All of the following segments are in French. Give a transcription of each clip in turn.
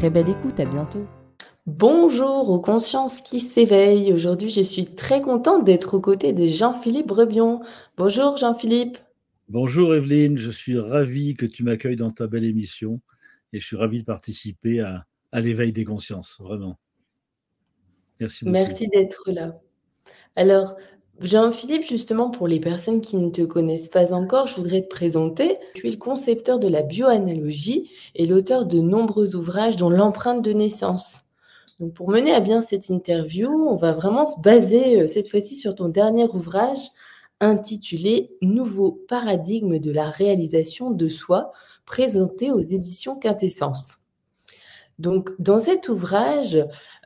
Très belle écoute, à bientôt. Bonjour aux consciences qui s'éveillent. Aujourd'hui, je suis très contente d'être aux côtés de Jean-Philippe Brebion. Bonjour Jean-Philippe. Bonjour Evelyne, je suis ravi que tu m'accueilles dans ta belle émission et je suis ravi de participer à, l'éveil des consciences, vraiment. Merci beaucoup. Merci d'être là. Alors, Jean-Philippe, justement, pour les personnes qui ne te connaissent pas encore, je voudrais te présenter. Tu es le concepteur de la bioanalogie et l'auteur de nombreux ouvrages dont l'empreinte de naissance. Donc, pour mener à bien cette interview, on va vraiment se baser euh, cette fois-ci sur ton dernier ouvrage, intitulé Nouveau paradigme de la réalisation de soi, présenté aux éditions Quintessence. Donc, dans cet ouvrage,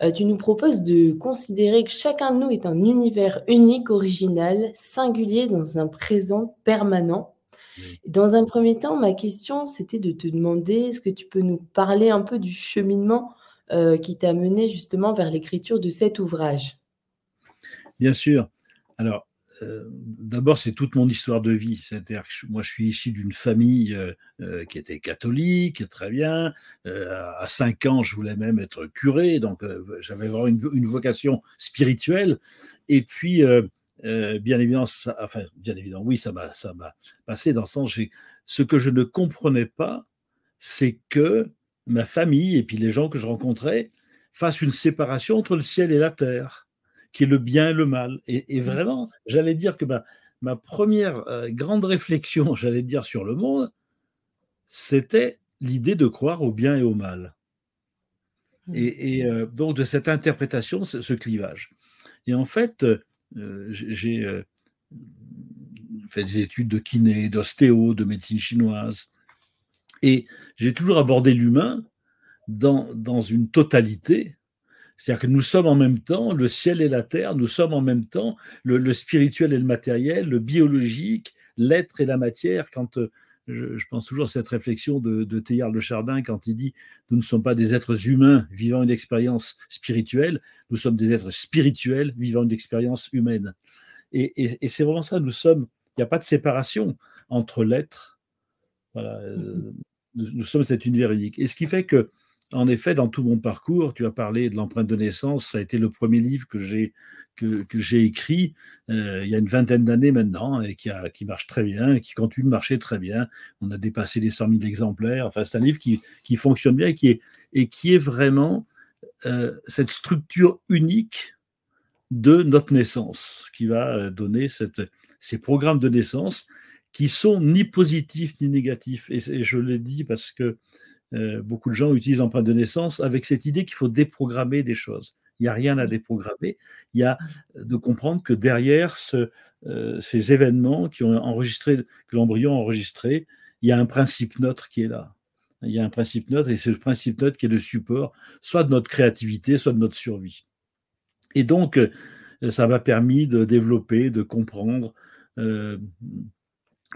euh, tu nous proposes de considérer que chacun de nous est un univers unique, original, singulier dans un présent permanent. Dans un premier temps, ma question, c'était de te demander, est-ce que tu peux nous parler un peu du cheminement euh, qui t'a mené justement vers l'écriture de cet ouvrage? Bien sûr. Alors, euh, d'abord, c'est toute mon histoire de vie. C'est-à-dire que moi, je suis issu d'une famille euh, euh, qui était catholique, très bien. à 5 ans, je voulais même être curé, donc j'avais vraiment une, vocation spirituelle. Et puis, bien évidemment, enfin, bien évidemment, oui, ça m'a, ça m'a passé dans le sens, ce que je ne comprenais pas, c'est que ma famille et puis les gens que je rencontrais fassent une séparation entre le ciel et la terre qui est le bien et le mal. Et, mmh. vraiment, j'allais dire que ma, ma première euh, grande réflexion, j'allais dire, sur le monde, c'était l'idée de croire au bien et au mal. Mmh. Et, euh, donc de cette interprétation, ce, clivage. Et en fait, euh, j'ai fait des études de kiné, d'ostéo, de médecine chinoise. Et j'ai toujours abordé l'humain dans, dans une totalité c'est-à-dire que nous sommes en même temps le ciel et la terre, nous sommes en même temps le, spirituel et le matériel, le biologique, l'être et la matière. Quand euh, je, pense toujours à cette réflexion de, de Théard Le Chardin quand il dit Nous ne sommes pas des êtres humains vivant une expérience spirituelle, nous sommes des êtres spirituels vivant une expérience humaine. Et, c'est vraiment ça, nous sommes, il n'y a pas de séparation entre l'être, voilà, euh, mmh nous, nous, sommes cet univers unique. Et ce qui fait que en effet, dans tout mon parcours, tu as parlé de l'empreinte de naissance, ça a été le premier livre que j'ai que, j'ai écrit euh, il y a une vingtaine d'années maintenant et qui, qui marche très bien, qui continue de marcher très bien. On a dépassé les 100 000 exemplaires. Enfin, c'est un livre qui, qui, fonctionne bien et qui est, et qui est vraiment euh, cette structure unique de notre naissance qui va euh, donner ces programmes de naissance qui sont ni positifs ni négatifs. Et, et je l'ai dit parce que euh, beaucoup de gens utilisent l'empreinte de naissance avec cette idée qu'il faut déprogrammer des choses. Il n'y a rien à déprogrammer. Il y a de comprendre que derrière euh, ces événements qui ont enregistré, que l'embryon a enregistré, il y a un principe neutre qui est là. Il y a un principe neutre et c'est le principe neutre qui est le support soit de notre créativité, soit de notre survie. Et donc, euh, ça m'a permis de développer, de comprendre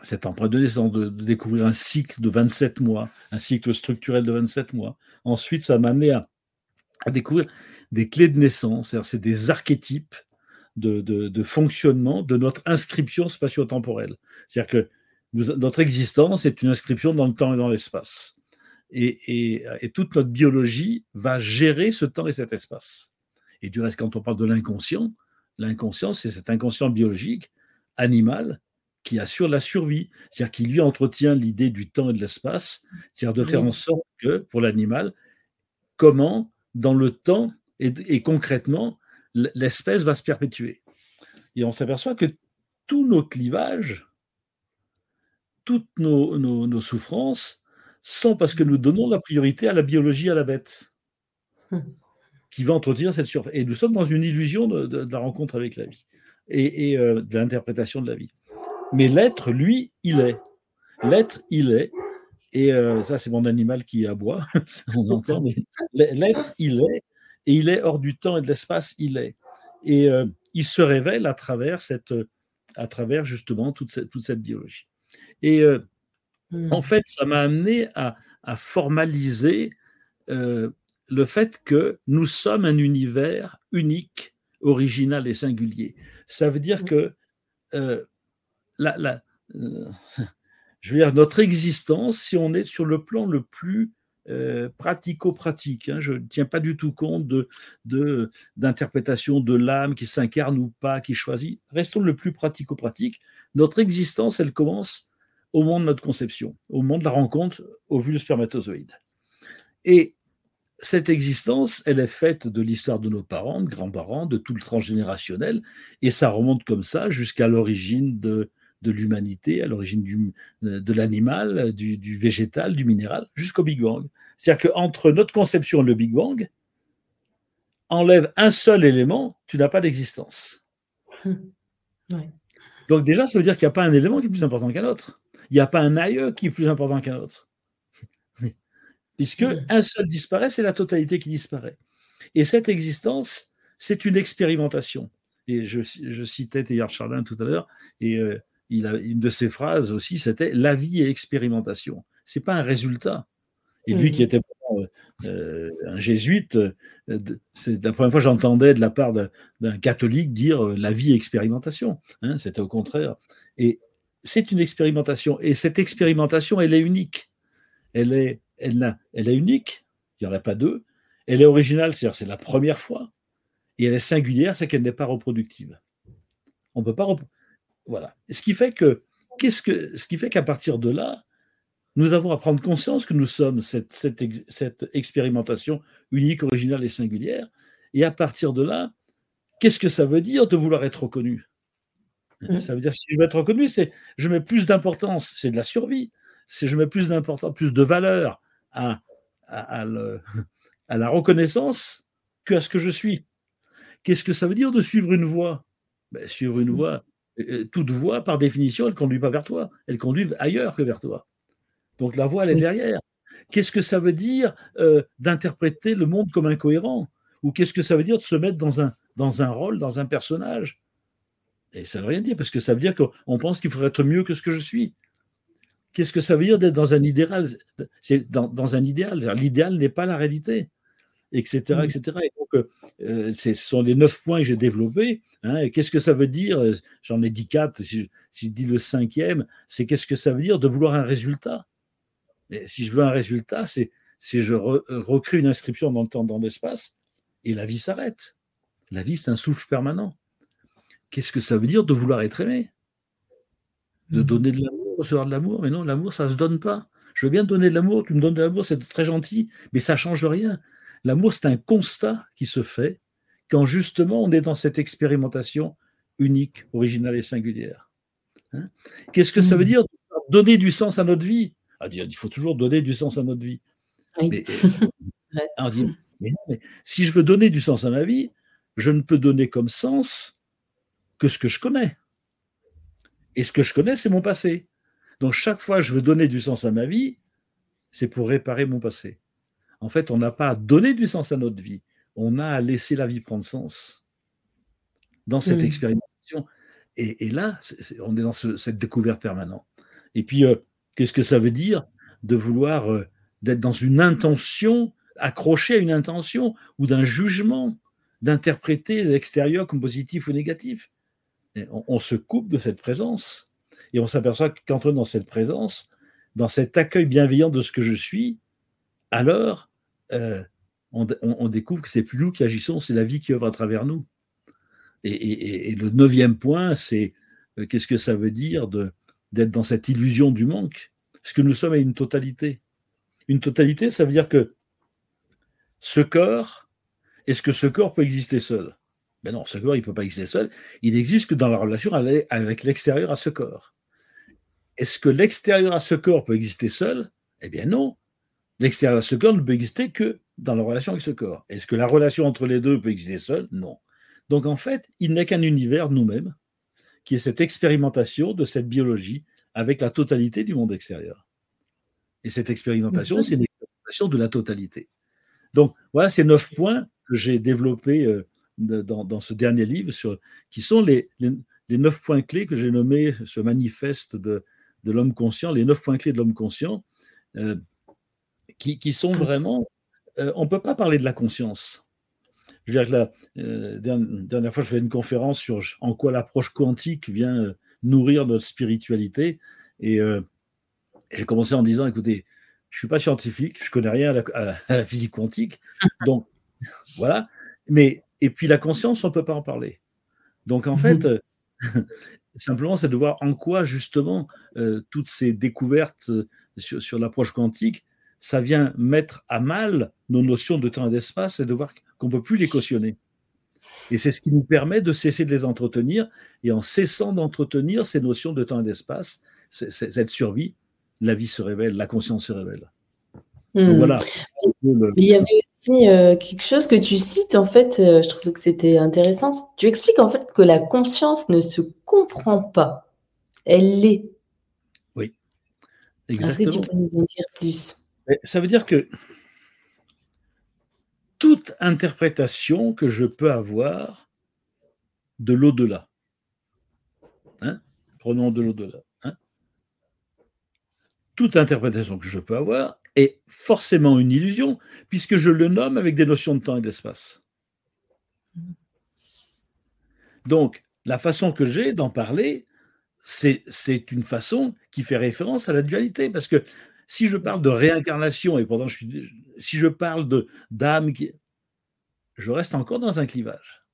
cette empreinte de naissance, de, découvrir un cycle de 27 mois, un cycle structurel de 27 mois. Ensuite, ça m'a amené à, découvrir des clés de naissance, c'est des archétypes de, fonctionnement de notre inscription spatio-temporelle. C'est-à-dire que notre existence est une inscription dans le temps et dans l'espace. et, toute notre biologie va gérer ce temps et cet espace. Et du reste, quand on parle de l'inconscient, l'inconscient, c'est cet inconscient biologique, animal, qui assure la survie, c'est-à-dire qui lui entretient l'idée du temps et de l'espace, c'est-à-dire de faire en sorte que, pour l'animal, comment, dans le temps et, concrètement, l'espèce va se perpétuer. Et on s'aperçoit que tous nos clivages, toutes nos souffrances, sont parce que nous donnons la priorité à la biologie, à la bête, qui va entretenir cette surface. Et nous sommes dans une illusion de, la rencontre avec la vie et, euh, de l'interprétation de la vie. Mais l'être, lui, il est. L'être, il est. Et euh, ça, c'est mon animal qui aboie, on entend, mais l'être, il est. Et il est hors du temps et de l'espace, il est. Et euh, il se révèle à travers, cette, à travers justement toute cette, toute cette biologie. Et Mmh. En fait, ça m'a amené à, formaliser euh, le fait que nous sommes un univers unique, original et singulier. Ça veut dire mmh. que euh, la, euh, je veux dire, notre existence, si on est sur le plan le plus pratico-pratique. Hein, je ne tiens pas du tout compte de, d'interprétation de, l'âme qui s'incarne ou pas, qui choisit. Restons le plus pratico-pratique. Notre existence, elle commence au moment de notre conception, au moment de la rencontre au vu spermatozoïde. Et cette existence, elle est faite de l'histoire de nos parents, de grands-parents, de tout le transgénérationnel, et ça remonte comme ça jusqu'à l'origine de, de l'humanité, à l'origine de l'animal, du, du, végétal, du minéral, jusqu'au Big Bang. C'est-à-dire qu'entre notre conception et le Big Bang, enlève un seul élément, tu n'as pas d'existence. Hum. Donc déjà, ça veut dire qu'il n'y a pas un élément qui est plus important qu'un autre il n'y a pas un aïeux qui est plus important qu'un autre. Puisque un seul disparaît, c'est la totalité qui disparaît. Et cette existence, c'est une expérimentation. Et je, citais Teilhard Chardin tout à l'heure, et euh, il a, une de ses phrases aussi, c'était La vie est expérimentation. Ce n'est pas un résultat. Et lui qui était euh, un jésuite, euh, c'est la première fois que j'entendais de la part d'un catholique dire la vie est expérimentation. Hein, c'était au contraire. Et c'est une expérimentation. Et cette expérimentation, elle est unique. Elle est, elle, elle est unique, il n'y en a pas deux. Elle est originale, c'est-à-dire c'est la première fois. Et elle est singulière, c'est qu'elle n'est pas reproductive. On ne peut pas. Voilà. Ce qui fait que, qu'est-ce que, ce qui fait qu'à partir de là, nous avons à prendre conscience que nous sommes cette, cette, cette expérimentation unique, originale et singulière. Et à partir de là, qu'est-ce que ça veut dire de vouloir être reconnu? Mmh. Ça veut dire que si je veux être reconnu, c'est je mets plus d'importance, c'est de la survie, c'est je mets plus d'importance, plus de valeur à, à, la reconnaissance que à ce que je suis. Qu'est-ce que ça veut dire de suivre une voie? Ben, Suivre une mmh. voie, toute voie, par définition, elle ne conduit pas vers toi, elle conduit ailleurs que vers toi. Donc la voie, elle est derrière. Qu'est-ce que ça veut dire euh, d'interpréter le monde comme incohérent? Ou qu'est-ce que ça veut dire de se mettre dans un, dans un rôle, dans un personnage? Et ça ne veut rien dire, parce que ça veut dire qu'on pense qu'il faudrait être mieux que ce que je suis. Qu'est-ce que ça veut dire d'être dans un idéal? C'est dans, un idéal. L'idéal n'est pas la réalité, etc. etc. Et donc, euh, ce sont les neuf points que j'ai développés. Hein, qu'est-ce que ça veut dire J'en ai dit quatre. Si, je dis le cinquième, c'est qu'est-ce que ça veut dire de vouloir un résultat? Et Si je veux un résultat, c'est si je recrée une inscription dans le temps, dans l'espace, et la vie s'arrête. La vie, c'est un souffle permanent qu'est-ce que ça veut dire de vouloir être aimé? De mmh. donner de l'amour, recevoir de l'amour? Mais non, l'amour, ça ne se donne pas. Je veux bien te donner de l'amour, tu me donnes de l'amour, c'est très gentil, mais ça ne change rien. L'amour, c'est un constat qui se fait quand justement on est dans cette expérimentation unique, originale et singulière. Hein? Qu'est-ce que ça veut mmh. dire donner du sens à notre vie? Ah, Il faut toujours donner du sens à notre vie. Mais, on dit, mais si je veux donner du sens à ma vie, je ne peux donner comme sens que ce que je connais. Et ce que je connais, c'est mon passé. Donc chaque fois que je veux donner du sens à ma vie, c'est pour réparer mon passé. En fait, on n'a pas à donner du sens à notre vie, on a à laisser la vie prendre sens dans cette expérimentation. Et, là, on est dans cette découverte permanente. Et puis, euh, qu'est-ce que ça veut dire de vouloir euh, d'être dans une intention, accroché à une intention ou d'un jugement, d'interpréter l'extérieur comme positif ou négatif? On, se coupe de cette présence. Et on s'aperçoit que quand on est dans cette présence, dans cet accueil bienveillant de ce que je suis, alors euh, on, découvre que c'est plus nous qui agissons, c'est la vie qui œuvre à travers nous. Et, le neuvième point, c'est euh, qu'est-ce que ça veut dire d'être dans cette illusion du manque? Parce que nous sommes une totalité. Une totalité, ça veut dire que ce corps, est-ce que ce corps peut exister seul? Ben non, ce corps, il ne peut pas exister seul. Il existe que dans la relation avec l'extérieur à ce corps. Est-ce que l'extérieur à ce corps peut exister seul? Eh bien non. L'extérieur à ce corps ne peut exister que dans la relation avec ce corps. Est-ce que la relation entre les deux peut exister seule? Non. Donc en fait, il n'est qu'un univers nous-mêmes qui est cette expérimentation de cette biologie avec la totalité du monde extérieur. Et cette expérimentation, c'est une expérimentation de la totalité. Donc voilà ces neuf points que j'ai développés euh, dans, ce dernier livre, sur, qui sont les, neuf points clés que j'ai nommés ce manifeste de, l'homme conscient, les neuf points clés de l'homme conscient, euh, qui, qui, sont vraiment euh, on ne peut pas parler de la conscience. Je veux dire que la euh, dernière fois, je fais une conférence sur en quoi l'approche quantique vient euh, nourrir notre spiritualité. Et j'ai commencé en disant, écoutez, je ne suis pas scientifique, je ne connais rien à la, physique quantique. Donc, voilà. Mais, et puis la conscience, on ne peut pas en parler. Donc, en fait, simplement, c'est de voir en quoi, justement, toutes ces découvertes sur l'approche quantique ça vient mettre à mal nos notions de temps et d'espace et de voir qu'on ne peut plus les cautionner. Et c'est ce qui nous permet de cesser de les entretenir. Et en cessant d'entretenir ces notions de temps et d'espace, cette survie, la vie se révèle, la conscience se révèle. Hmm. voilà. il y avait aussi euh, quelque chose que tu cites, en fait, euh, je trouve que c'était intéressant. Tu expliques en fait que la conscience ne se comprend pas, elle l'est. Oui, exactement. Est-ce que tu peux nous en dire plus? Ça veut dire que toute interprétation que je peux avoir de l'au-delà, hein, prenons de l'au-delà, hein, toute interprétation que je peux avoir est forcément une illusion, puisque je le nomme avec des notions de temps et d'espace. Donc, la façon que j'ai d'en parler, c'est une façon qui fait référence à la dualité, parce que si je parle de réincarnation, et pourtant je suis, si je parle de d'âme, je reste encore dans un clivage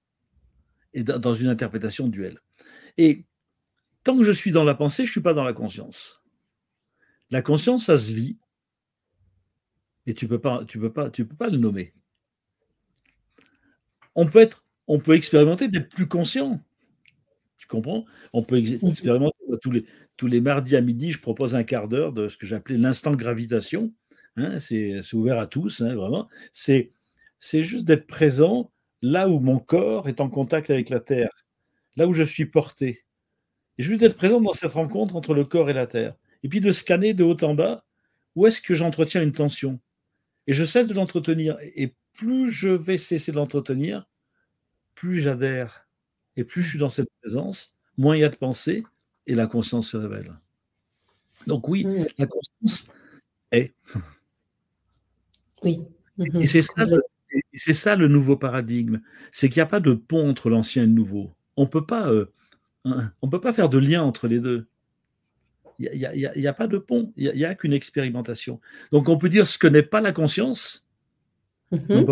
et dans une interprétation duelle. Et tant que je suis dans la pensée, je ne suis pas dans la conscience. La conscience, ça se vit, et tu peux pas, tu peux pas, tu peux pas le nommer. On peut être, on peut expérimenter d'être plus conscient. Tu comprends? On peut mmh expérimenter tous les, tous les mardis à midi, je propose un quart d'heure de ce que j'appelais l'instant gravitation. Hein, c'est ouvert à tous, hein, vraiment. C'est juste d'être présent là où mon corps est en contact avec la Terre, là où je suis porté. Et juste d'être présent dans cette rencontre entre le corps et la Terre. Et puis de scanner de haut en bas où est-ce que j'entretiens une tension. Et je cesse de l'entretenir. Et plus je vais cesser de l'entretenir, plus j'adhère. Et plus je suis dans cette présence, moins il y a de pensée, et la conscience se révèle. Donc oui, mmh. la conscience est. Oui. Et c'est ça, ça, le nouveau paradigme. C'est qu'il n'y a pas de pont entre l'ancien et le nouveau. On peut pas, euh, on peut pas faire de lien entre les deux. Il n'y a, pas de pont. Il n'y a, qu'une expérimentation. Donc on peut dire ce que n'est pas la conscience. Mmh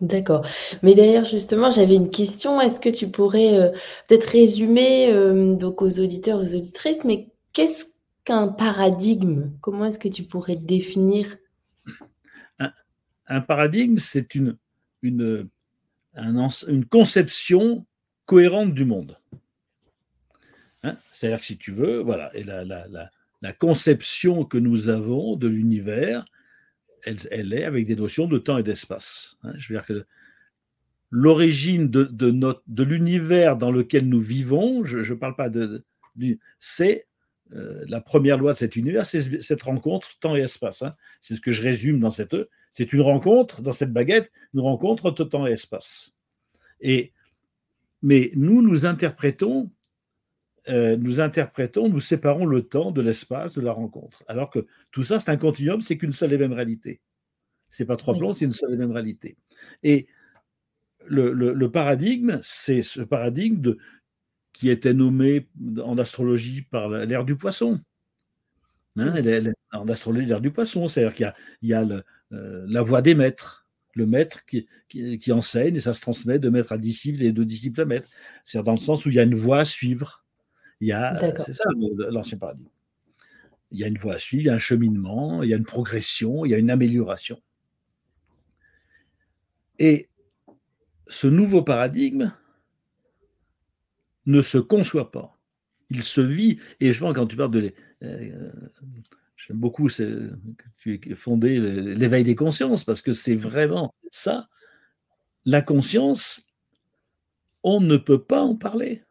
D'accord. Mais d'ailleurs, justement, j'avais une question. Est-ce que tu pourrais euh, peut-être résumer euh, donc aux auditeurs, aux auditrices, mais qu'est-ce qu'un paradigme? Comment est-ce que tu pourrais définir? Un, paradigme, c'est une, conception cohérente du monde. Hein? C'est-à-dire que si tu veux, voilà, et la, la, la conception que nous avons de l'univers, elle, est avec des notions de temps et d'espace. Hein. Je veux dire que l'origine de, de l'univers dans lequel nous vivons, je ne parle pas de, c'est euh, la première loi de cet univers, c'est cette rencontre temps et espace. Hein. C'est ce que je résume dans cette. C'est une rencontre dans cette baguette, une rencontre entre temps et espace. Et mais nous nous interprétons euh, nous interprétons, nous séparons le temps de l'espace de la rencontre. Alors que tout ça, c'est un continuum, c'est qu'une seule et même réalité. C'est pas trois plans, c'est une seule et même réalité. Et le, paradigme, c'est ce paradigme de, qui était nommé en astrologie par l'ère du poisson. Hein, en astrologie l'air du poisson, c'est-à-dire qu'il y a, euh, la voix des maîtres, le maître qui, qui, enseigne et ça se transmet de maître à disciple et de disciple à maître. C'est-à-dire dans le sens où il y a une voie à suivre. Il y a, c'est ça l'ancien paradigme. Il y a une voie à suivre, il y a un cheminement, il y a une progression, il y a une amélioration. Et ce nouveau paradigme ne se conçoit pas. Il se vit, et je pense quand tu parles de... Euh, j'aime beaucoup que tu aies fondé l'éveil des consciences, parce que c'est vraiment ça. La conscience, on ne peut pas en parler.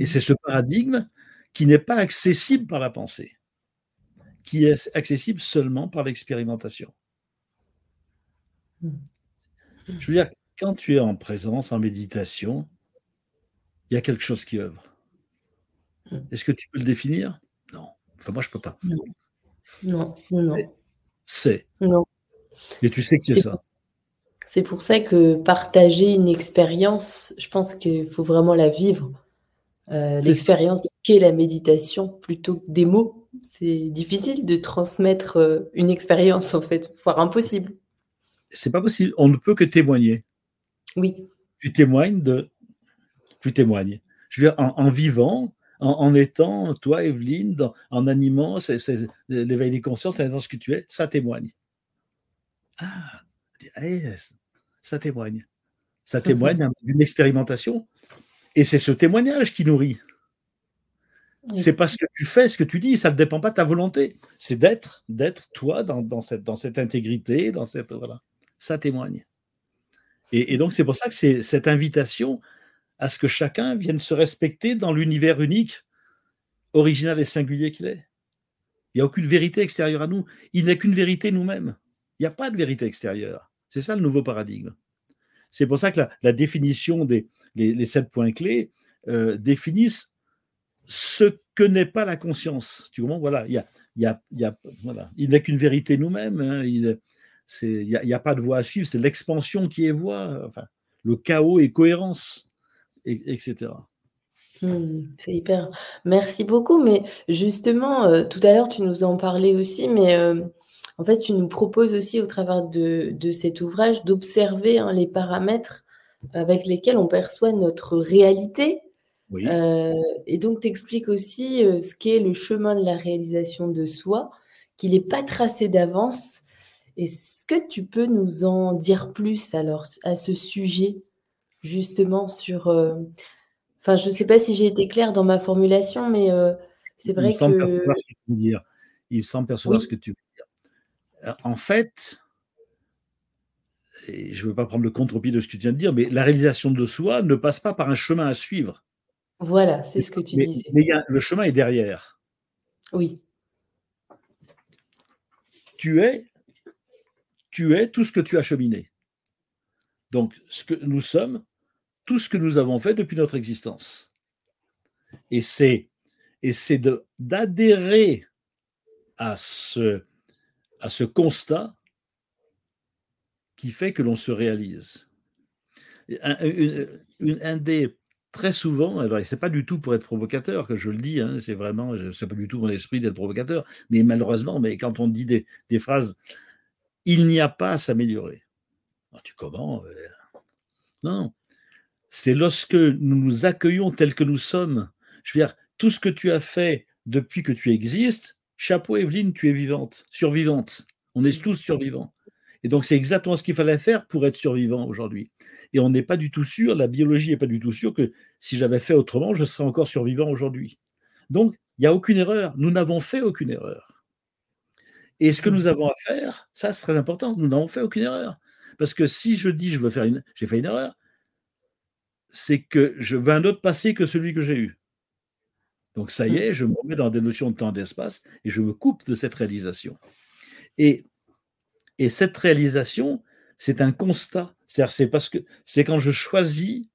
Et c'est ce paradigme qui n'est pas accessible par la pensée, qui est accessible seulement par l'expérimentation. Mmh. Je veux dire, quand tu es en présence, en méditation, il y a quelque chose qui œuvre. Est-ce que tu peux le définir? Non. Enfin, moi, je ne peux pas. Non, non, non. C'est. Non. Et tu sais que c'est ça. C'est pour ça que partager une expérience, je pense qu'il faut vraiment la vivre. Euh, l'expérience qu'est la méditation plutôt que des mots. C'est difficile de transmettre euh, une expérience, en fait, voire impossible. C'est pas possible. On ne peut que témoigner. Oui. Tu témoignes de. Tu témoignes. Je veux dire, en, vivant, en, étant, toi, Evelyne, en animant l'éveil des consciences, dans ce que tu es, ça témoigne. Ah, ça témoigne. Ça témoigne d'une expérimentation. Et c'est ce témoignage qui nourrit. C'est parce que tu fais ce que tu dis, ça ne dépend pas de ta volonté. C'est d'être, d'être toi dans, cette, dans cette intégrité, dans cette voilà. Ça témoigne. Et, donc, c'est pour ça que c'est cette invitation à ce que chacun vienne se respecter dans l'univers unique, original et singulier qu'il est. Il n'y a aucune vérité extérieure à nous. Il n'est qu'une vérité nous-mêmes. Il n'y a pas de vérité extérieure. C'est ça le nouveau paradigme. C'est pour ça que la, définition des les, sept points clés euh, définissent ce que n'est pas la conscience. Tu comprends? Voilà, il a, n'est qu'une vérité nous-mêmes. Hein. Il, n'y a, pas de voie à suivre, c'est l'expansion qui est voie, enfin, le chaos et cohérence, etc. Hmm, c'est hyper. Merci beaucoup. Mais justement, euh, tout à l'heure, tu nous en parlais aussi, mais euh, en fait, tu nous proposes aussi au travers de, cet ouvrage d'observer hein, les paramètres avec lesquels on perçoit notre réalité. Euh, et donc, tu expliques aussi ce qu'est le chemin de la réalisation de soi, qu'il n'est pas tracé d'avance. Et que tu peux nous en dire plus alors à ce sujet, justement sur. Euh, enfin, je ne sais pas si j'ai été claire dans ma formulation, mais euh, c'est vrai Il que. Percevoir ce que tu veux dire. Il semble percevoir ce que tu veux dire. En fait, je ne veux pas prendre le contre-pied de ce que tu viens de dire, mais la réalisation de soi ne passe pas par un chemin à suivre. Voilà, c'est ce que tu disais. Mais le chemin est derrière. Oui. Tu es tu es tout ce que tu as cheminé. Donc, ce que nous sommes, tout ce que nous avons fait depuis notre existence. Et c'est, et c'est d'adhérer à ce, à ce constat qui fait que l'on se réalise. Un, des très souvent, alors c'est pas du tout pour être provocateur que je le dis, hein, c'est vraiment, c'est pas du tout mon esprit d'être provocateur, mais malheureusement, mais quand on dit des, des phrases il n'y a pas à s'améliorer. Tu comment euh, Non, c'est lorsque nous nous accueillons tels que nous sommes. Je veux dire, tout ce que tu as fait depuis que tu existes, chapeau Evelyne, tu es vivante, survivante. On est tous survivants. Et donc, c'est exactement ce qu'il fallait faire pour être survivant aujourd'hui. Et on n'est pas du tout sûr, la biologie n'est pas du tout sûre que si j'avais fait autrement, je serais encore survivant aujourd'hui. Donc, il n'y a aucune erreur. Nous n'avons fait aucune erreur. Et ce que nous mmh. avons à faire, ça c'est très important, nous n'avons fait aucune erreur. Parce que si je dis je veux faire une, j'ai fait une erreur, c'est que je veux un autre passé que celui que j'ai eu. Donc ça y mmh. est, je me remets dans des notions de temps d'espace et je me coupe de cette réalisation. Et, et cette réalisation, c'est un constat. C'est parce que c'est quand je choisis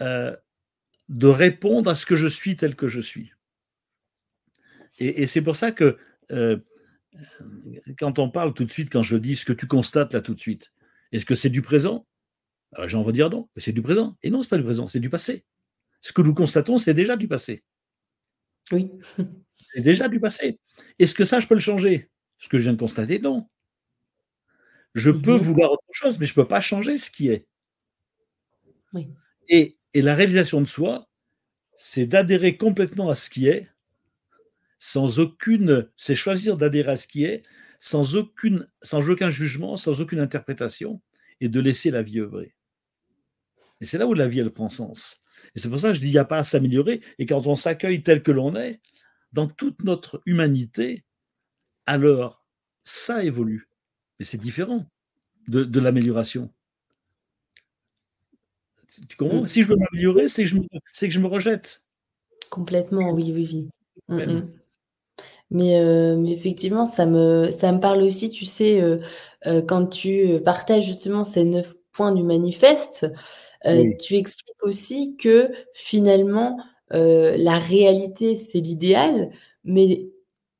euh, de répondre à ce que je suis tel que je suis. Et, et c'est pour ça que euh, quand on parle tout de suite, quand je dis ce que tu constates là tout de suite, est-ce que c'est du présent? Alors j'en vais dire non, c'est du présent. Et non, c'est pas du présent, c'est du passé. Ce que nous constatons, c'est déjà du passé. Oui. C'est déjà du passé. Est-ce que ça, je peux le changer? Ce que je viens de constater, non. Je peux Mmh vouloir autre chose, mais je ne peux pas changer ce qui est. Oui. Et, et la réalisation de soi, c'est d'adhérer complètement à ce qui est, sans aucune. C'est choisir d'adhérer à ce qui est, sans, aucune, sans aucun jugement, sans aucune interprétation, et de laisser la vie œuvrer. Et c'est là où la vie, elle prend sens. Et c'est pour ça que je dis, il n'y a pas à s'améliorer. Et quand on s'accueille tel que l'on est, dans toute notre humanité, alors ça évolue. Mais c'est différent de, de l'amélioration. Tu comprends? Mmh. Si je veux m'améliorer, c'est que, je me- c'est que je me rejette. Complètement, oui, oui, oui. Même. mh. Mais, heu, mais effectivement, ça me ça me parle aussi, tu sais, heu heu, quand tu, partages justement ces 9 points du manifeste, Oui, tu expliques aussi que finalement, heu, la réalité, c'est l'idéal, mais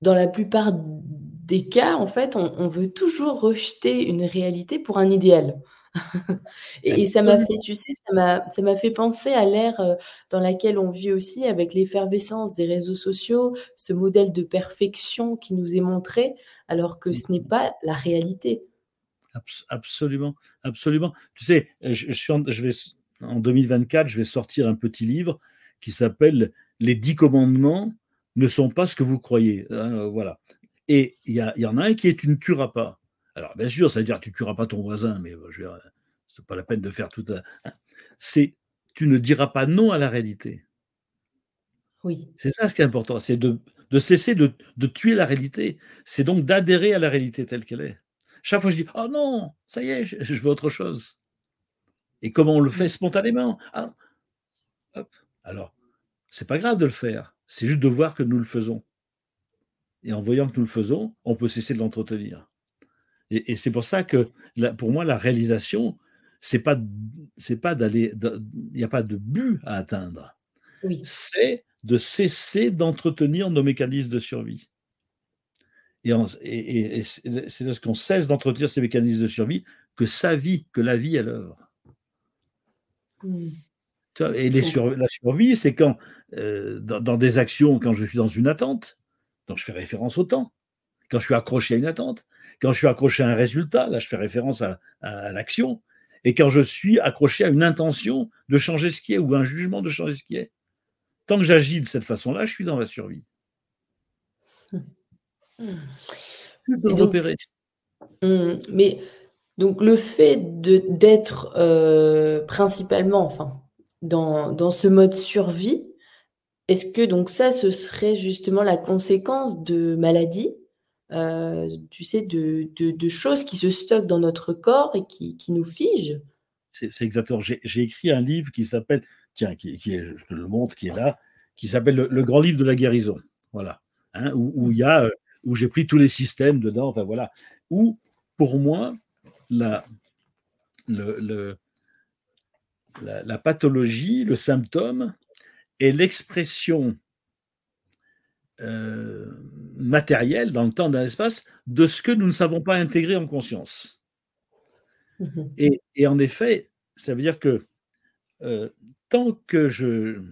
dans la plupart des cas, en fait, on on veut toujours rejeter une réalité pour un idéal. Et et ça m'a fait, tu sais, ça m'a fait penser à l'ère, heu, dans laquelle on vit aussi avec l'effervescence des réseaux sociaux, ce modèle de perfection qui nous est montré, alors que ce n'est pas la réalité. Abs- Absolument, absolument. Tu sais, je, je suis en, je vais, en 2024, je vais sortir un petit livre qui s'appelle Les dix commandements ne sont pas ce que vous croyez. Hein, voilà. Et il y, y en a un qui est tu ne tueras pas. Alors, bien sûr, ça veut dire tu ne tueras pas ton voisin, mais euh, je veux dire, c'est pas la peine de faire tout ça. hein. C'est tu ne diras pas non à la réalité. Oui. C'est ça ce qui est important, c'est de, de cesser de, de tuer la réalité. C'est donc d'adhérer à la réalité telle qu'elle est. Chaque fois, je dis Oh non, ça y est, je, je veux autre chose. Et comment on le fait Mmh. spontanément? Ah, hop. Alors, c'est pas grave de le faire, c'est juste de voir que nous le faisons. Et en voyant que nous le faisons, on peut cesser de l'entretenir. Et, et c'est pour ça que, pour moi, la réalisation, c'est pas, c'est pas d'aller, il n'y a pas de but à atteindre. Oui. C'est de cesser d'entretenir nos mécanismes de survie. Et, en, et, et c'est lorsqu'on cesse d'entretenir ces mécanismes de survie que sa vie, que la vie est l'œuvre. Mmh. Et les sur, la survie, c'est quand, euh, dans, dans, des actions, quand je suis dans une attente, donc je fais référence au temps. Quand je suis accroché à une attente, quand je suis accroché à un résultat, là je fais référence à, à, à l'action. Et quand je suis accroché à une intention de changer ce qui est ou un jugement de changer ce qui est. Tant que j'agis de cette façon-là, je suis dans la survie. Mmh. Repérer. Mmh, mais donc le fait de d'être, heu, principalement, enfin, dans dans ce mode survie, est-ce que donc ça, ce serait justement la conséquence de maladies? Heu, tu sais, de de de choses qui se stockent dans notre corps et qui qui nous figent? C'est exactement. J'ai écrit un livre qui s'appelle tiens, qui qui est je te le montre, qui est là, qui s'appelle le le grand livre de la guérison. Voilà, hein, où où il y a, où j'ai pris tous les systèmes dedans, enfin voilà. Où pour moi, la le le la la pathologie, le symptôme est l'expression heu, matérielle dans le temps, dans l'espace, de ce que nous ne savons pas intégrer en conscience. Mmh mh. Et et en effet, ça veut dire que, heu, tant que je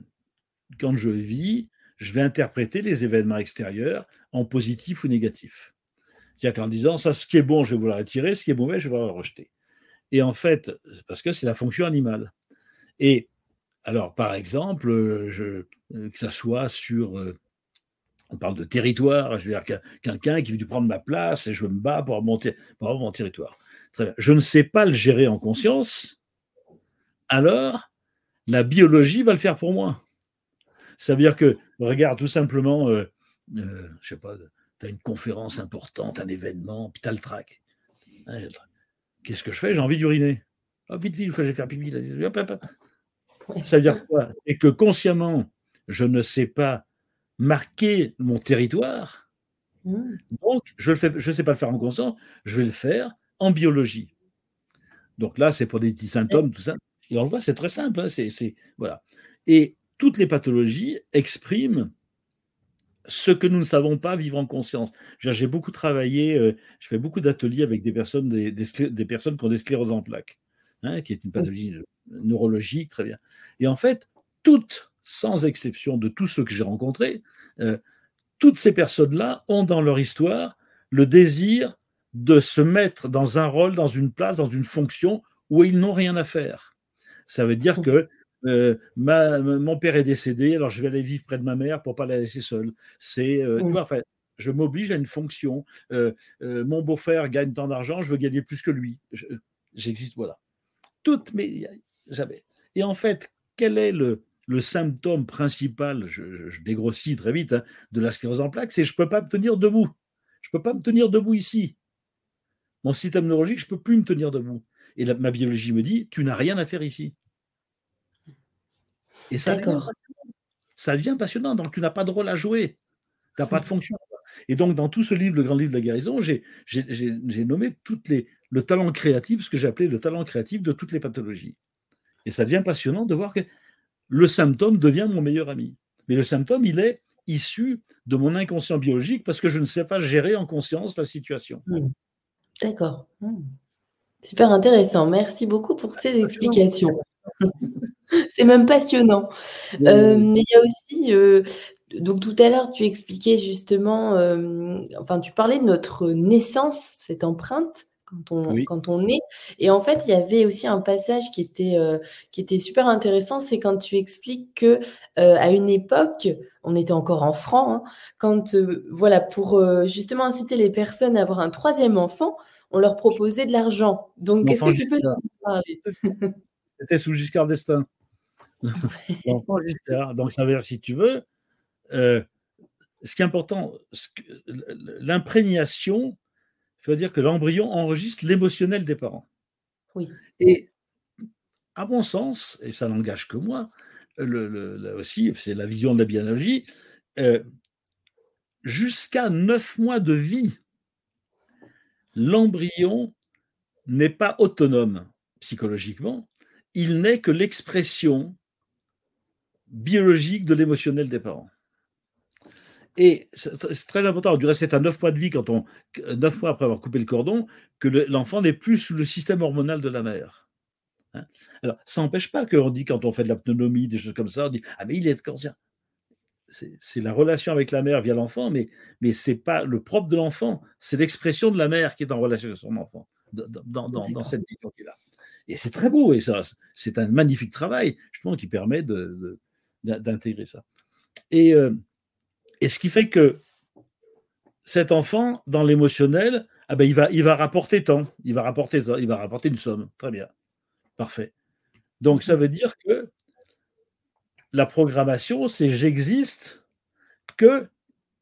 quand je vis, je vais interpréter les événements extérieurs en positif ou négatif. C'est-à-dire qu'en disant: «Ça, ce qui est bon, je vais vouloir retirer, ce qui est mauvais, je vais vouloir le rejeter» et en fait, parce que c'est la fonction animale et alors, par exemple, heu, je que ça soit sur, heu, on parle de territoire, je veux dire quelqu'un qui veut prendre ma place et je me bats pour monter pour mon territoire. Je ne sais pas le gérer en conscience, alors la biologie va le faire pour moi. Ça veut dire que, regarde, tout simplement, euh, euh, je sais pas, tu as une conférence importante, un événement, puis tu as le trac. Hein, Qu'est-ce que je fais? J'ai envie d'uriner. Oh, vite, vite, je vais faire pipi. Là. Hop, hop, hop. Ouais. Ça veut dire quoi? C'est que consciemment, je ne sais pas marquer mon territoire. Mmh. Donc, je ne sais pas le faire en conscience, je vais le faire en biologie. Donc là, c'est pour des petits symptômes, tout ça. Et on le voit, c'est très simple. Hein, c'est, voilà. Et toutes les pathologies expriment ce que nous ne savons pas vivre en conscience. J'ai beaucoup travaillé, euh, je fais beaucoup d'ateliers avec des personnes, des, des, des, personnes qui ont des scléroses en plaques, hein, qui est une pathologie neurologique, très bien. Et en fait, toutes, sans exception de tous ceux que j'ai rencontrés, euh, toutes ces personnes-là ont dans leur histoire le désir de se mettre dans un rôle, dans une place, dans une fonction où ils n'ont rien à faire. Ça veut dire que euh, mon père est décédé, alors je vais aller vivre près de ma mère pour pas la laisser seule. C'est, euh, je m'oblige à une fonction. Euh, mon beau-frère gagne tant d'argent, je veux gagner plus que lui. J'existe, voilà. Toutes, mais jamais. Et en fait, quel est le, le symptôme principal, je, dégrossis très vite, hein, de la sclérose en plaques, c'est je ne peux pas me tenir debout. Je ne peux pas me tenir debout ici. Mon système neurologique, je ne peux plus me tenir debout. Et ma biologie me dit, tu n'as rien à faire ici. Et ça devient, ça devient passionnant. Donc, tu n'as pas de rôle à jouer. Tu n'as pas de fonction. Et donc, dans tout ce livre, le grand livre de la guérison, j'ai nommé toutes les, le talent créatif, ce que j'ai appelé le talent créatif de toutes les pathologies. Et ça devient passionnant de voir que le symptôme devient mon meilleur ami. Mais le symptôme, il est issu de mon inconscient biologique parce que je ne sais pas gérer en conscience la situation. Hmm. D'accord. Hmm. Super intéressant. Merci beaucoup pour ces explications. C'est même passionnant. Euh, mais il y a aussi, euh, donc tout à l'heure, tu expliquais justement, euh, enfin, tu parlais de notre naissance, cette empreinte quand on, quand on est. Et en fait, il y avait aussi un passage qui était, qui était super intéressant, c'est quand tu expliques que à une époque, on était encore en francs, hein, quand voilà, pour justement inciter les personnes à avoir un troisième enfant, on leur proposait de l'argent. Donc, est-ce que tu peux nous parler? C'était sous Giscard d'Estaing. Donc, ça veut dire, si tu veux, ce qui est important, l'imprégnation veut dire que l'embryon enregistre l'émotionnel des parents. Oui. Et à mon sens, et ça n'engage que moi, le, là aussi, c'est la vision de la biologie, euh, jusqu'à neuf mois de vie, l'embryon n'est pas autonome psychologiquement, il n'est que l'expression biologique de l'émotionnel des parents. Et c'est très important. Du reste, c'est à 9 mois de vie, quand on, 9 mois après avoir coupé le cordon, que l'enfant n'est plus sous le système hormonal de la mère. Hein? Alors, ça n'empêche pas qu'on dit, quand on fait de la pneumonie, des choses comme ça, on dit Ah, mais il est conscient. C'est la relation avec la mère via l'enfant, mais, mais ce n'est pas le propre de l'enfant, c'est l'expression de la mère qui est en relation avec son enfant, dans, dans, dans cette vision qu'il a. Et c'est très beau, et ça, c'est un magnifique travail, justement, qui permet d'intégrer ça. Et. Euh, et ce qui fait que cet enfant, dans l'émotionnel, ah ben il, va, il va rapporter tant, il va rapporter, il va rapporter une somme. Très bien. Parfait. Donc ça veut dire que la programmation, c'est j'existe que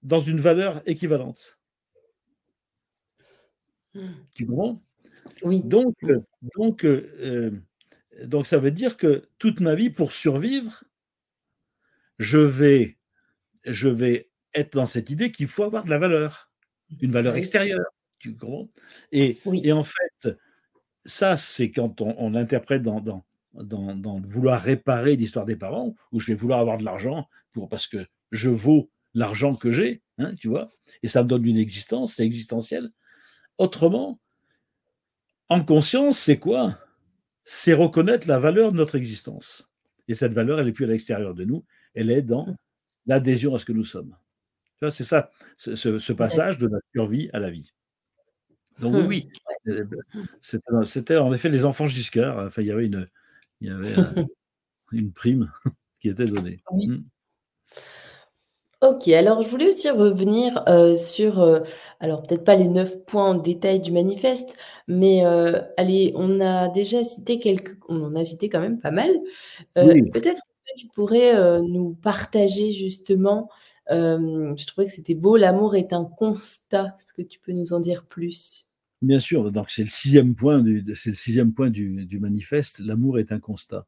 dans une valeur équivalente. Hmm. Tu comprends? Oui. Donc, donc, euh, donc ça veut dire que toute ma vie, pour survivre, je vais, je vais être dans cette idée qu'il faut avoir de la valeur, une valeur extérieure. Tu comprends? Et, et, en fait, ça, c'est quand on, on interprète dans, dans, dans, dans, vouloir réparer l'histoire des parents, où je vais vouloir avoir de l'argent pour, parce que je vaux l'argent que j'ai, hein, tu vois, et ça me donne une existence, c'est existentiel. Autrement, en conscience, c'est quoi? C'est reconnaître la valeur de notre existence. Et cette valeur, elle n'est plus à l'extérieur de nous, elle est dans mmh. l'adhésion à ce que nous sommes. C'est ça, ce, passage de la survie à la vie. Donc oui, mmh. euh, bah, c'était en effet les enfants Giscard. Enfin, il y avait une, il y avait une prime qui était donnée. Mmh. Ok, alors je voulais aussi revenir euh, sur, euh, alors peut-être pas les neuf points en détail du manifeste, mais allez, on a déjà cité quelques, on en a cité quand même pas mal. Peut-être que tu pourrais nous partager justement je trouvais que c'était beau. L'amour est un constat. Est-ce que tu peux nous en dire plus? Bien sûr. Donc c'est le sixième point du, c'est le sixième point du, du manifeste. L'amour est un constat.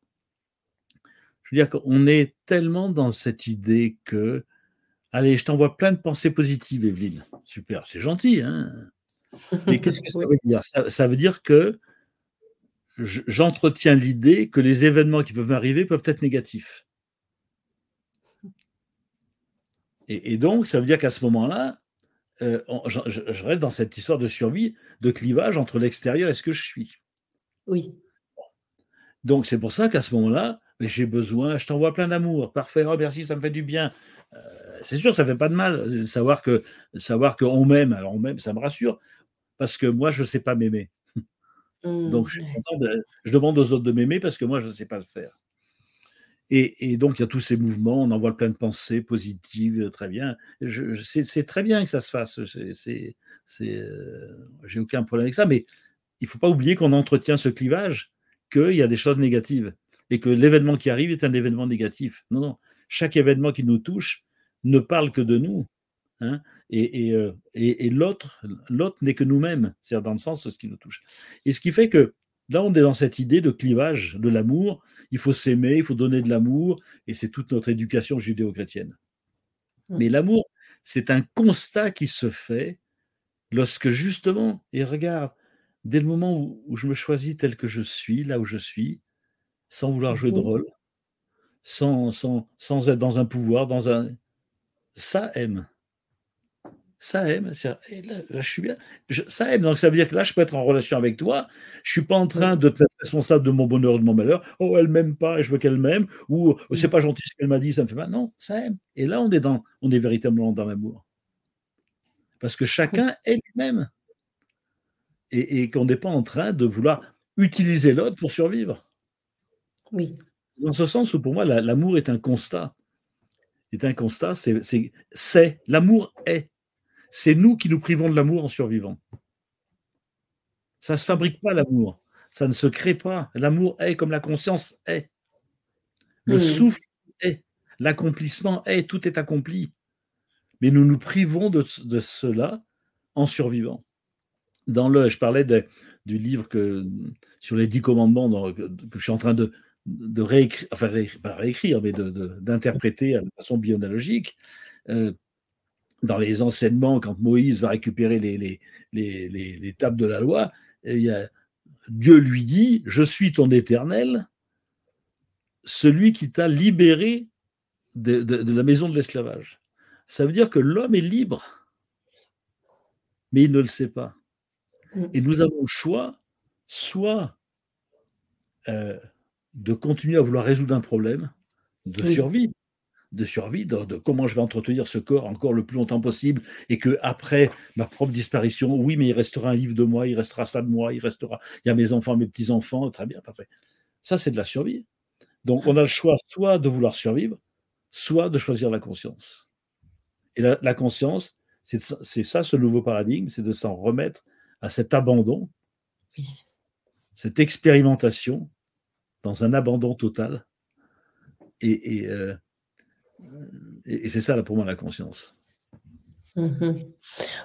Je veux dire qu'on est tellement dans cette idée que, allez, je t'envoie plein de pensées positives, Evelyne. Super, c'est gentil, hein Mais qu'est-ce que ça veut dire? Ça, ça, veut dire que j'entretiens l'idée que les événements qui peuvent m'arriver peuvent être négatifs. Et, donc, ça veut dire qu'à ce moment-là, euh, je, reste dans cette histoire de survie, de clivage entre l'extérieur et ce que je suis. Oui. Donc, c'est pour ça qu'à ce moment-là, j'ai besoin, je t'envoie plein d'amour, parfait, oh merci, ça me fait du bien. Euh, c'est sûr, ça fait pas de mal euh, savoir que savoir qu'on m'aime. Alors on m'aime, ça me rassure parce que moi je sais pas m'aimer. Donc je, mmh, je demande aux autres de m'aimer parce que moi je ne sais pas le faire. Et, donc, il y a tous ces mouvements, on envoie plein de pensées positives, très bien. C'est très bien que ça se fasse. Euh, J'ai aucun problème avec ça, mais il ne faut pas oublier qu'on entretient ce clivage, qu'il y a des choses négatives et que l'événement qui arrive est un événement négatif. Non, non. Chaque événement qui nous touche ne parle que de nous. Hein, et, euh, et, et l'autre, l'autre n'est que nous-mêmes, c'est dans le sens de ce qui nous touche. Et ce qui fait que Là, on est dans cette idée de clivage de l'amour. Il faut s'aimer, il faut donner de l'amour, et c'est toute notre éducation judéo-chrétienne. Mmh. Mais l'amour, c'est un constat qui se fait lorsque justement, et regarde, dès le moment où, je me choisis tel que je suis, là où je suis, sans vouloir jouer de mmh. rôle, sans, sans, sans être dans un pouvoir, dans un... Ça aime ça aime. Là, je suis bien. ça aime. Donc, ça veut dire que là, je peux être en relation avec toi. Je suis pas en train de te mettre responsable de mon bonheur ou de mon malheur. Oh, elle m'aime pas et je veux qu'elle m'aime. Ou oh, c'est pas gentil ce qu'elle m'a dit, ça me fait mal. Non, ça aime. Et là, on est, dans, on est véritablement dans l'amour. Parce que chacun est lui-même. Et, qu'on n'est pas en train de vouloir utiliser l'autre pour survivre. Oui. Dans ce sens où, pour moi, l'amour est un constat. Est un constat, c'est l'amour est c'est nous qui nous privons de l'amour en survivant. Ça ne se fabrique pas l'amour, ça ne se crée pas. L'amour est comme la conscience est. Le hmm. souffle est, l'accomplissement est, tout est accompli. Mais nous nous privons de, cela en survivant. Dans le, je parlais du livre que, sur les dix commandements que, je suis en train de, réécrire, enfin pas réécrire, mais d'interpréter de, façon biologique. Euh, dans les enseignements, quand Moïse va récupérer les, les, les, tables de la loi, il y a, Dieu lui dit, je suis ton éternel, celui qui t'a libéré de, de, la maison de l'esclavage. Ça veut dire que l'homme est libre, mais il ne le sait pas. Mm. Et nous avons le choix, soit euh, de continuer à vouloir résoudre un problème de survie, de survie, de, comment je vais entretenir ce corps encore le plus longtemps possible, et que après ma propre disparition, oui, mais il restera un livre de moi, il restera ça de moi, il restera, il y a mes enfants, mes petits-enfants, très bien, parfait. Ça, c'est de la survie. Donc, on a le choix soit de vouloir survivre, soit de choisir la conscience. Et la, conscience, c'est ça ce nouveau paradigme, c'est de s'en remettre à cet abandon, cette expérimentation dans un abandon total. Et, euh, et, c'est ça, là, pour moi, la conscience. Mmh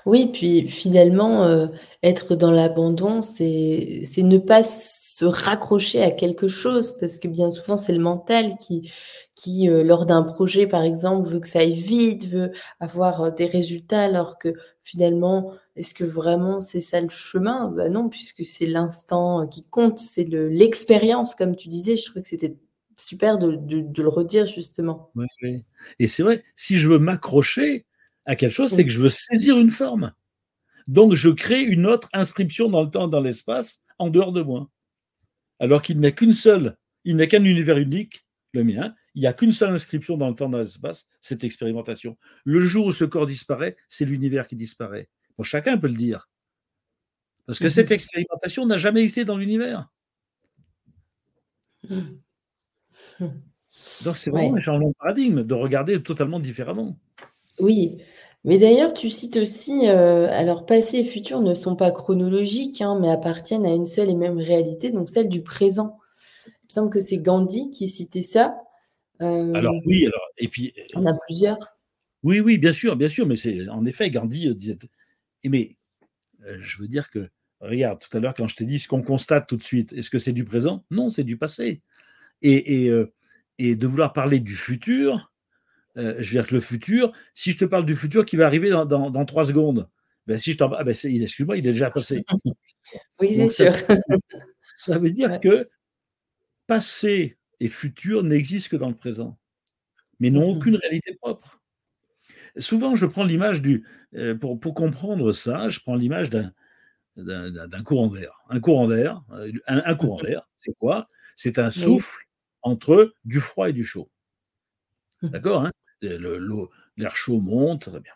oui, puis finalement, euh, être dans l'abandon, c'est ne pas se raccrocher à quelque chose, parce que bien souvent, c'est le mental qui, qui euh, lors d'un projet, par exemple, veut que ça aille vite, veut avoir euh, des résultats, alors que finalement, est-ce que vraiment c'est ça le chemin? Ben Non, puisque c'est l'instant qui compte, c'est l'expérience, comme tu disais, je trouve que c'était super de, le redire justement. Oui, Et c'est vrai, si je veux m'accrocher à quelque chose, c'est que je veux saisir une forme. Donc je crée une autre inscription dans le temps, dans l'espace, en dehors de moi. Alors qu'il n'est qu'une seule, il n'est qu'un univers unique, le mien, il n'y a qu'une seule inscription dans le temps, dans l'espace, cette expérimentation. Le jour où ce corps disparaît, c'est l'univers qui disparaît. Bon, chacun peut le dire. Parce que mhm. cette expérimentation n'a jamais existé dans l'univers. Mhm. Donc c'est vraiment un changement de paradigme, de regarder totalement différemment. Oui, mais d'ailleurs tu cites aussi, euh, alors passé et futur ne sont pas chronologiques, hein, mais appartiennent à une seule et même réalité, donc celle du présent. Il me semble que c'est Gandhi qui citait ça. alors euh, oui, alors et puis on a plusieurs. Oui, oui, bien sûr, bien sûr, mais c'est en effet Gandhi euh, disait. Mais je veux dire que regarde tout à l'heure quand je t'ai dit ce qu'on constate tout de suite, est-ce que c'est du présent? Non, c'est du passé et, euh, et, de vouloir parler du futur, euh, je veux dire que le futur, si je te parle du futur qui va arriver dans, dans, trois secondes, ben si je t'en ah ben excuse-moi, il est déjà passé. Oui, c'est sûr. Ça veut dire que passé et futur n'existent que dans le présent, mais n'ont mmh aucune réalité propre. Souvent, je prends l'image du. Euh, pour, pour, comprendre ça, je prends l'image d'un, d'un, courant d'air. Un courant d'air, un, un courant d'air, c'est quoi? C'est un souffle entre du froid et du chaud. Mmh. D'accord hein? l'air chaud monte, très bien.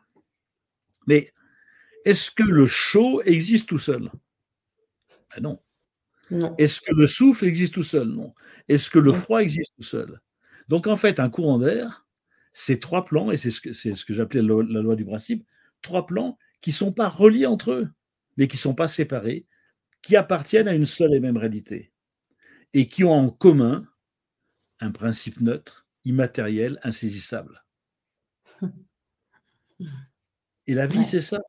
Mais est-ce que le chaud existe tout seul? Ben Non. Non. Est-ce que le souffle existe tout seul? Non. Est-ce que le froid existe tout seul? Donc en fait, un courant d'air, c'est trois plans, et c'est ce que, c'est ce que j'appelais la loi du principe, trois plans qui ne sont pas reliés entre eux, mais qui ne sont pas séparés, qui appartiennent à une seule et même réalité, et qui ont en commun un principe neutre, immatériel, insaisissable. Et la vie, c'est ça.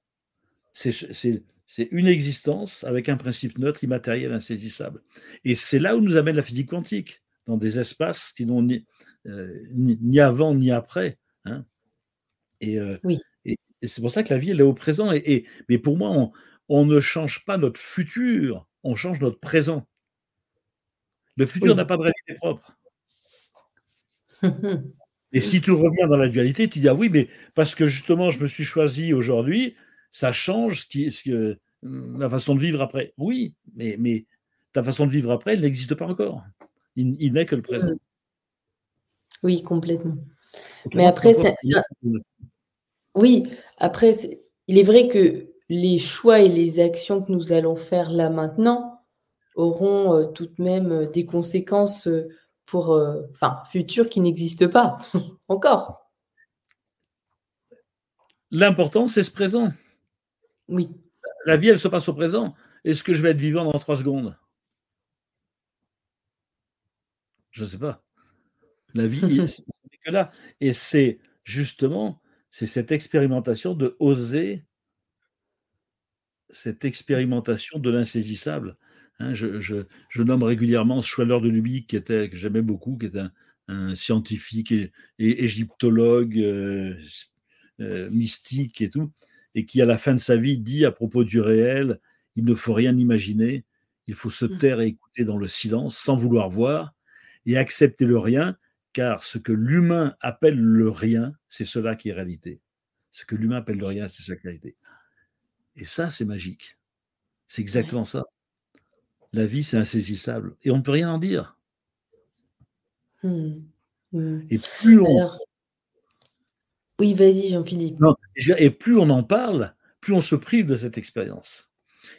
C'est une existence avec un principe neutre, immatériel, insaisissable. Et c'est là où nous amène la physique quantique, dans des espaces qui n'ont ni, euh, ni, avant ni après. Hein. Et, euh, oui. et, c'est pour ça que la vie, elle est au présent. Et, mais pour moi, on, on, ne change pas notre futur, on change notre présent. Le futur n'a pas de réalité propre. Et si tu reviens dans la dualité, tu dis ah oui, mais parce que justement je me suis choisi aujourd'hui, ça change ce qui, ce ma façon de vivre après. Oui, mais, mais ta façon de vivre après, elle n'existe pas encore. Il, n'est que le présent. Oui, complètement. mais après, oui, après, il est vrai que les choix et les actions que nous allons faire là maintenant auront euh, tout de même euh, des conséquences. Euh, pour, euh, enfin, futur qui n'existe pas encore. L'important, c'est ce présent. Oui. La vie, elle se passe au présent. Est-ce que je vais être vivant dans trois secondes? Je ne sais pas. La vie, c'est que là. Et c'est justement, c'est cette expérimentation de oser, cette expérimentation de l'insaisissable. Hein, je, nomme régulièrement Schweller de Lubick, qui était, que j'aimais beaucoup, qui est un, scientifique et, égyptologue, euh, euh, mystique et tout, et qui, à la fin de sa vie, dit à propos du réel il ne faut rien imaginer, il faut se mmh. taire et écouter dans le silence, sans vouloir voir, et accepter le rien, car ce que l'humain appelle le rien, c'est cela qui est réalité. Ce que l'humain appelle le rien, c'est cela qui est réalité. Et ça, c'est magique. C'est exactement ça la vie, c'est insaisissable. Et on ne peut rien en dire. Mmh. Mmh. Et plus on... Oui, vas-y, Jean-Philippe. Et plus on en parle, plus on se prive de cette expérience.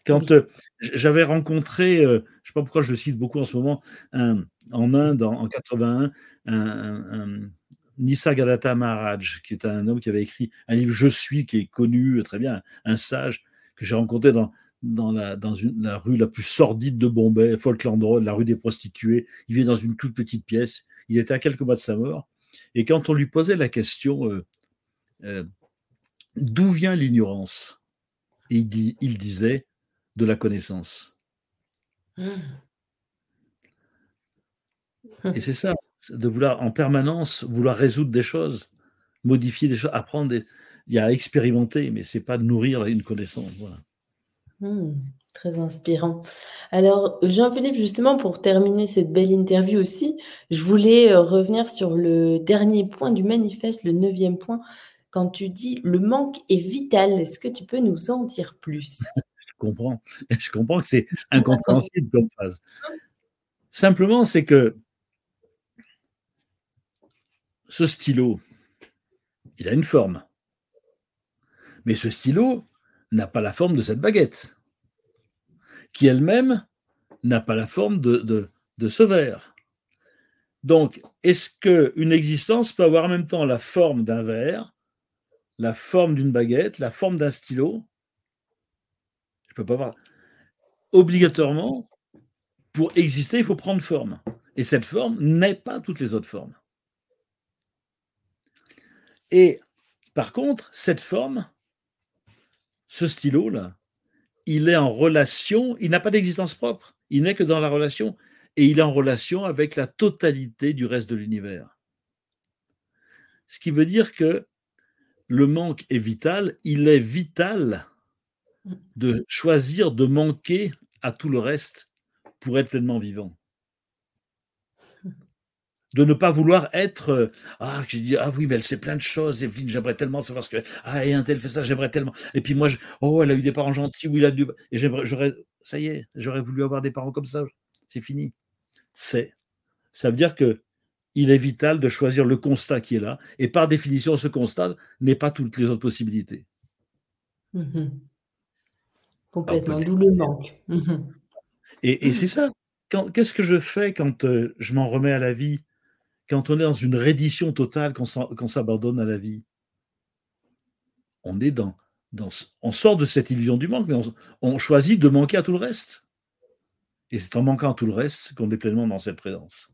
Quand euh, j'avais rencontré, euh, je ne sais pas pourquoi je le cite beaucoup en ce moment, en Inde, en, 81, un, Maharaj, qui est un homme qui avait écrit un livre Je suis, qui est connu très bien, un sage que j'ai rencontré dans, dans, la, dans une, la rue la plus sordide de Bombay, Falkland Road, la rue des prostituées. Il vit dans une toute petite pièce. Il était à quelques mois de sa mort. Et quand on lui posait la question euh, euh, d'où vient l'ignorance, il, dit, il disait de la connaissance. Et c'est ça, de vouloir en permanence vouloir résoudre des choses, modifier des choses, apprendre. Des... Il y a à expérimenter, mais c'est pas de nourrir une connaissance. Voilà. Mmh, très inspirant. Alors, Jean-Philippe, justement, pour terminer cette belle interview aussi, je voulais euh, revenir sur le dernier point du manifeste, le neuvième point, quand tu dis le manque est vital. Est-ce que tu peux nous en dire plus? Je comprends. Je comprends que c'est incompréhensible comme phrase. Simplement, c'est que ce stylo, il a une forme. Mais ce stylo, n'a pas la forme de cette baguette, qui elle-même n'a pas la forme de, ce verre. Donc, est-ce qu'une existence peut avoir en même temps la forme d'un verre, la forme d'une baguette, la forme d'un stylo? Je peux pas voir. Obligatoirement, pour exister, il faut prendre forme. Et cette forme n'est pas toutes les autres formes. Et par contre, cette forme, ce stylo-là, il est en relation, il n'a pas d'existence propre, il n'est que dans la relation, et il est en relation avec la totalité du reste de l'univers. Ce qui veut dire que le manque est vital, il est vital de choisir de manquer à tout le reste pour être pleinement vivant de ne pas vouloir être euh, ah je dis ah oui mais elle sait plein de choses Evelyne j'aimerais tellement savoir ce que ah et un tel fait ça j'aimerais tellement et puis moi je, oh elle a eu des parents gentils ou il a dû et j'aimerais j'aurais ça y est j'aurais voulu avoir des parents comme ça c'est fini c'est ça veut dire que il est vital de choisir le constat qui est là. Et par définition, ce constat n'est pas toutes les autres possibilités. Mmh Complètement, d'où le manque. Mmh et, c'est ça. Qu'est-ce que je fais quand euh, je m'en remets à la vie? Quand on est dans une reddition totale, qu'on s'abandonne à la vie On est dans, dans, on sort de cette illusion du manque, mais on, choisit de manquer à tout le reste. Et c'est en manquant à tout le reste qu'on est pleinement dans cette présence.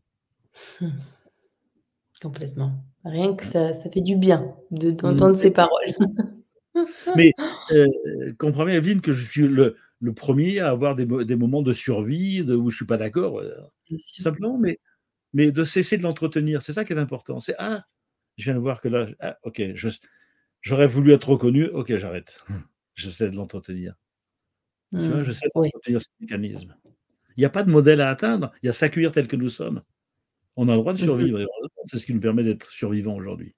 Complètement. Rien que ça, ça fait du bien d'entendre ces paroles. Mais euh, comprenez, Evelyne, que je suis le, le premier à avoir des, des, moments de survie de, où je ne suis pas d'accord. Euh, simplement, mais, mais de cesser de l'entretenir. C'est ça qui est important. C'est Ah, je viens de voir que là, ah, ok, j'aurais voulu être reconnu, ok, j'arrête. J'essaie de l'entretenir. tu vois, mmh, j'essaie d'entretenir ce mécanisme. Il n'y a pas de modèle à atteindre, il y a s'accueillir tel que nous sommes. On a le droit de mmh survivre. C'est ce qui nous permet d'être survivants aujourd'hui.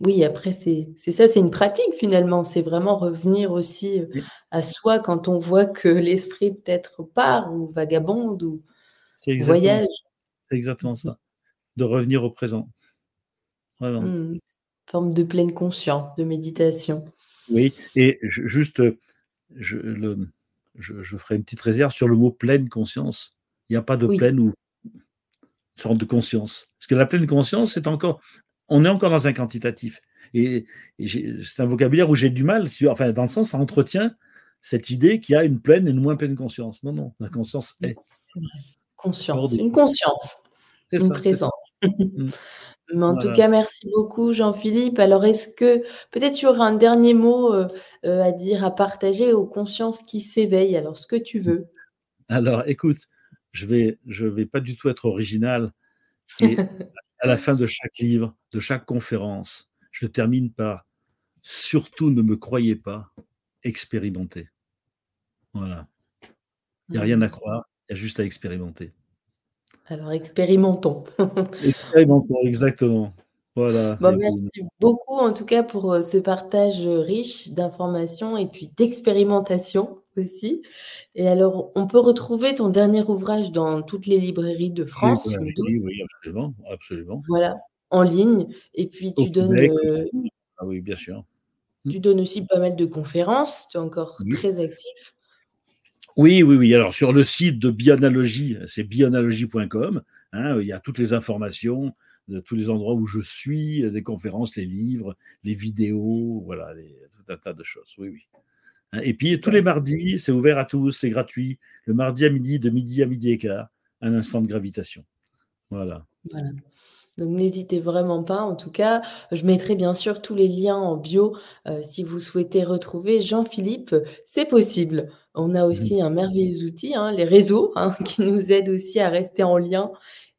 Oui, après, c'est ça, c'est une pratique finalement. C'est vraiment revenir aussi euh, à soi quand on voit que l'esprit peut-être part ou vagabonde ou voyage. C'est exactement ça. De revenir au présent. Vraiment. Mmh. Forme de pleine conscience, de méditation. Oui, et juste, je, le, je, ferai une petite réserve sur le mot pleine conscience. Il n'y a pas de pleine ou sorte de conscience. Parce que la pleine conscience, c'est encore, on est encore dans un quantitatif. Et, c'est un vocabulaire où j'ai du mal, enfin, dans le sens, ça entretient cette idée qu'il y a une pleine et une moins pleine conscience. Non, non, la conscience est. Conscience, une conscience, une présence. Mm. Mais en tout cas, merci beaucoup, Jean-Philippe. Alors, est-ce que peut-être tu auras un dernier mot euh, euh, à dire, à partager aux consciences qui s'éveillent? Alors, ce que tu veux. Alors, écoute, je vais, je vais pas du tout être original. Et à la fin de chaque livre, de chaque conférence, je termine par surtout ne me croyez pas, expérimentez. Voilà. Il n'y a rien à mmh. croire, il y a juste à expérimenter. Alors expérimentons. expérimentons, exactement. Voilà. merci beaucoup en tout cas pour euh, ce partage riche d'informations et puis d'expérimentation aussi. Et alors, on peut retrouver ton dernier ouvrage dans toutes les librairies de France Oui, oui, absolument, absolument. Voilà, en ligne. Et puis tu donnes. Euh, ah oui, bien sûr. Tu donnes aussi pas mal de conférences. Tu es encore très actif. Oui, oui, oui. Alors sur le site de Bionalogie, c'est bionalogie.com. Hein, il y a toutes les informations de tous les endroits où je suis, des conférences, les livres, les vidéos, voilà, tout un tas de choses. Oui, oui. Hein, et puis tous les mardis, c'est ouvert à tous, c'est gratuit. Le mardi à midi, de midi à midi et quart, un instant de gravitation. Voilà. Voilà. Donc n'hésitez vraiment pas. En tout cas, je mettrai bien sûr tous les liens en bio euh, si vous souhaitez retrouver Jean-Philippe. C'est possible. On a aussi un merveilleux outil, hein, les réseaux, hein, qui nous aident aussi à rester en lien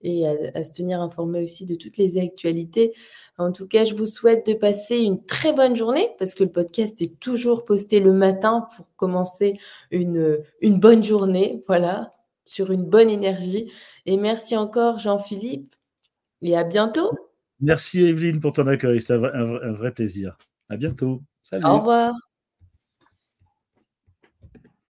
et à, se tenir informé aussi de toutes les actualités. En tout cas, je vous souhaite de passer une très bonne journée parce que le podcast est toujours posté le matin pour commencer une, une bonne journée, voilà, sur une bonne énergie. Et merci encore Jean-Philippe et à bientôt. Merci Evelyne pour ton accueil, c'est un, un, vrai plaisir. À bientôt. Salut. Au revoir.